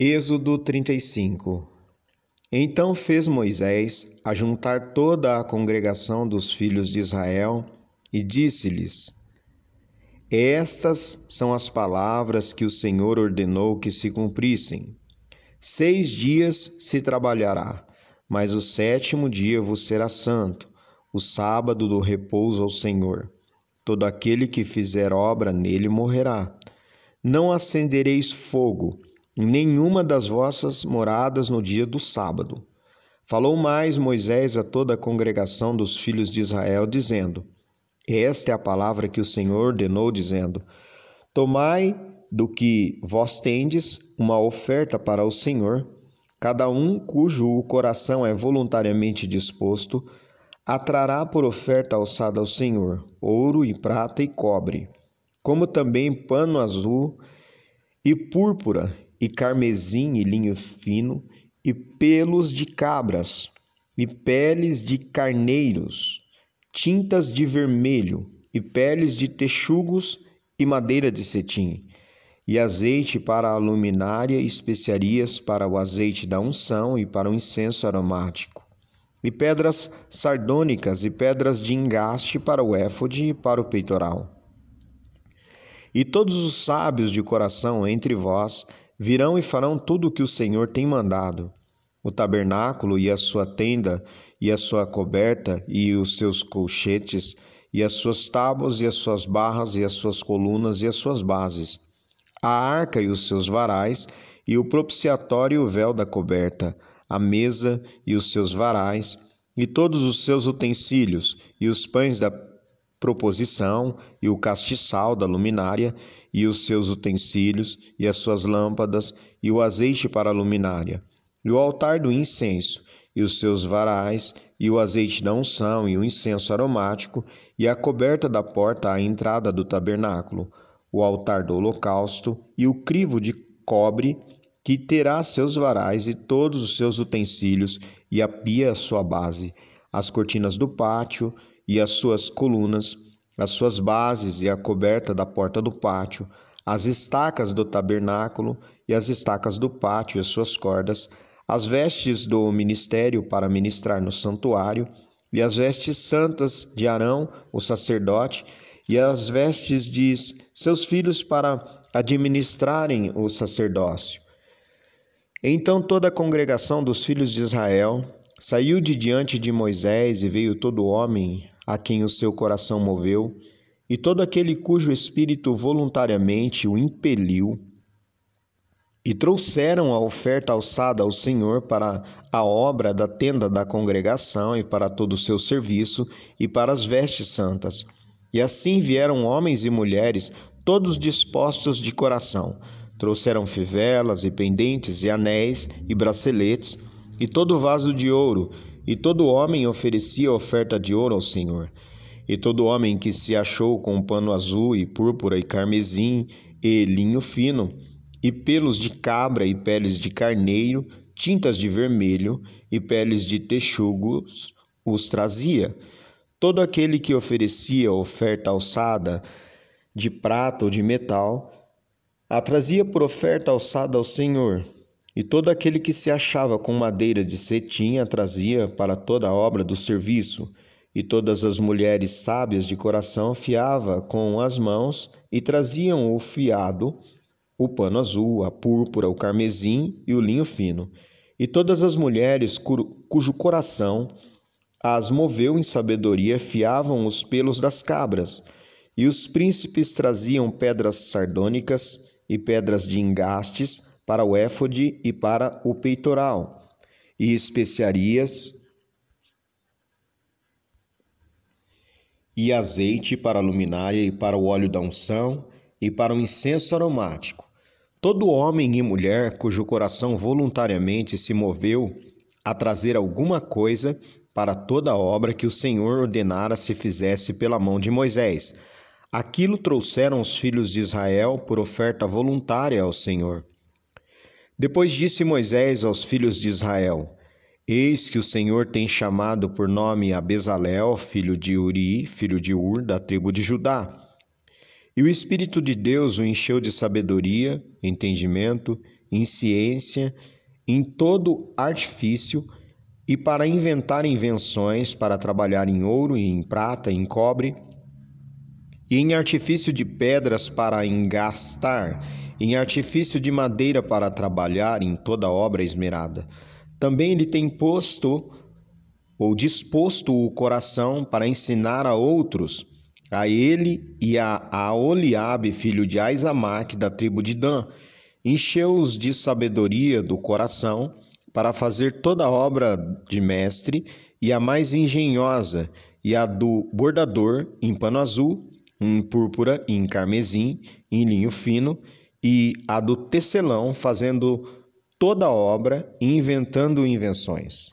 Êxodo 35 Então fez Moisés ajuntar toda a congregação dos filhos de Israel e disse-lhes: Estas são as palavras que o Senhor ordenou que se cumprissem. Seis dias se trabalhará, mas o sétimo dia vos será santo, o sábado do repouso ao Senhor. Todo aquele que fizer obra nele morrerá. Não acendereis fogo nenhuma das vossas moradas no dia do sábado. Falou mais Moisés a toda a congregação dos filhos de Israel, dizendo: Esta é a palavra que o Senhor ordenou, dizendo: Tomai do que vós tendes uma oferta para o Senhor, cada um cujo coração é voluntariamente disposto, atrará por oferta alçada ao Senhor ouro e prata e cobre, como também pano azul e púrpura e carmesim e linho fino, e pelos de cabras, e peles de carneiros, tintas de vermelho, e peles de texugos e madeira de cetim, e azeite para a luminária, e especiarias para o azeite da unção e para o incenso aromático, e pedras sardônicas e pedras de engaste para o éfode e para o peitoral. E todos os sábios de coração entre vós virão e farão tudo o que o Senhor tem mandado. O tabernáculo e a sua tenda, e a sua coberta, e os seus colchetes, e as suas tábuas, e as suas barras, e as suas colunas, e as suas bases. A arca e os seus varais, e o propiciatório e o véu da coberta, a mesa e os seus varais, e todos os seus utensílios, e os pães da proposição, e o castiçal da luminária, e os seus utensílios, e as suas lâmpadas, e o azeite para a luminária, e o altar do incenso, e os seus varais, e o azeite da unção, e o incenso aromático, e a coberta da porta à entrada do tabernáculo, o altar do holocausto, e o crivo de cobre, que terá seus varais e todos os seus utensílios, e a pia sua base, as cortinas do pátio, e as suas colunas, as suas bases e a coberta da porta do pátio, as estacas do tabernáculo e as estacas do pátio e as suas cordas, as vestes do ministério para ministrar no santuário, e as vestes santas de Arão, o sacerdote, e as vestes de seus filhos para administrarem o sacerdócio. Então toda a congregação dos filhos de Israel saiu de diante de Moisés e veio todo homem a quem o seu coração moveu, e todo aquele cujo espírito voluntariamente o impeliu, e trouxeram a oferta alçada ao Senhor para a obra da tenda da congregação e para todo o seu serviço e para as vestes santas. E assim vieram homens e mulheres, todos dispostos de coração. Trouxeram fivelas e pendentes e anéis e braceletes e todo vaso de ouro e todo homem oferecia oferta de ouro ao Senhor. E todo homem que se achou com pano azul e púrpura e carmesim e linho fino, e pelos de cabra e peles de carneiro, tintas de vermelho e peles de texugos, os trazia. Todo aquele que oferecia oferta alçada de prata ou de metal, a trazia por oferta alçada ao Senhor, e todo aquele que se achava com madeira de cetim a trazia para toda a obra do serviço, e todas as mulheres sábias de coração fiava com as mãos e traziam o fiado, o pano azul, a púrpura, o carmesim e o linho fino. E todas as mulheres cujo coração as moveu em sabedoria fiavam os pelos das cabras, e os príncipes traziam pedras sardônicas e pedras de engastes para o éfode e para o peitoral, e especiarias e azeite para a luminária e para o óleo da unção e para o incenso aromático. Todo homem e mulher cujo coração voluntariamente se moveu a trazer alguma coisa para toda a obra que o Senhor ordenara se fizesse pela mão de Moisés. Aquilo trouxeram os filhos de Israel por oferta voluntária ao Senhor. Depois disse Moisés aos filhos de Israel: Eis que o Senhor tem chamado por nome a Bezalel, filho de Uri, filho de Ur, da tribo de Judá. E o Espírito de Deus o encheu de sabedoria, entendimento, em ciência, em todo artifício, e para inventar invenções, para trabalhar em ouro e em prata, em cobre, e em artifício de pedras para engastar, em artifício de madeira para trabalhar em toda obra esmerada. Também ele tem posto ou disposto o coração para ensinar a outros, a ele e a, a Oliabe, filho de Aizamaque, da tribo de Dan, encheu-os de sabedoria do coração para fazer toda a obra de mestre e a mais engenhosa, e a do bordador em pano azul, em púrpura, em carmesim, em linho fino, e a do tecelão, fazendo toda a obra e inventando invenções.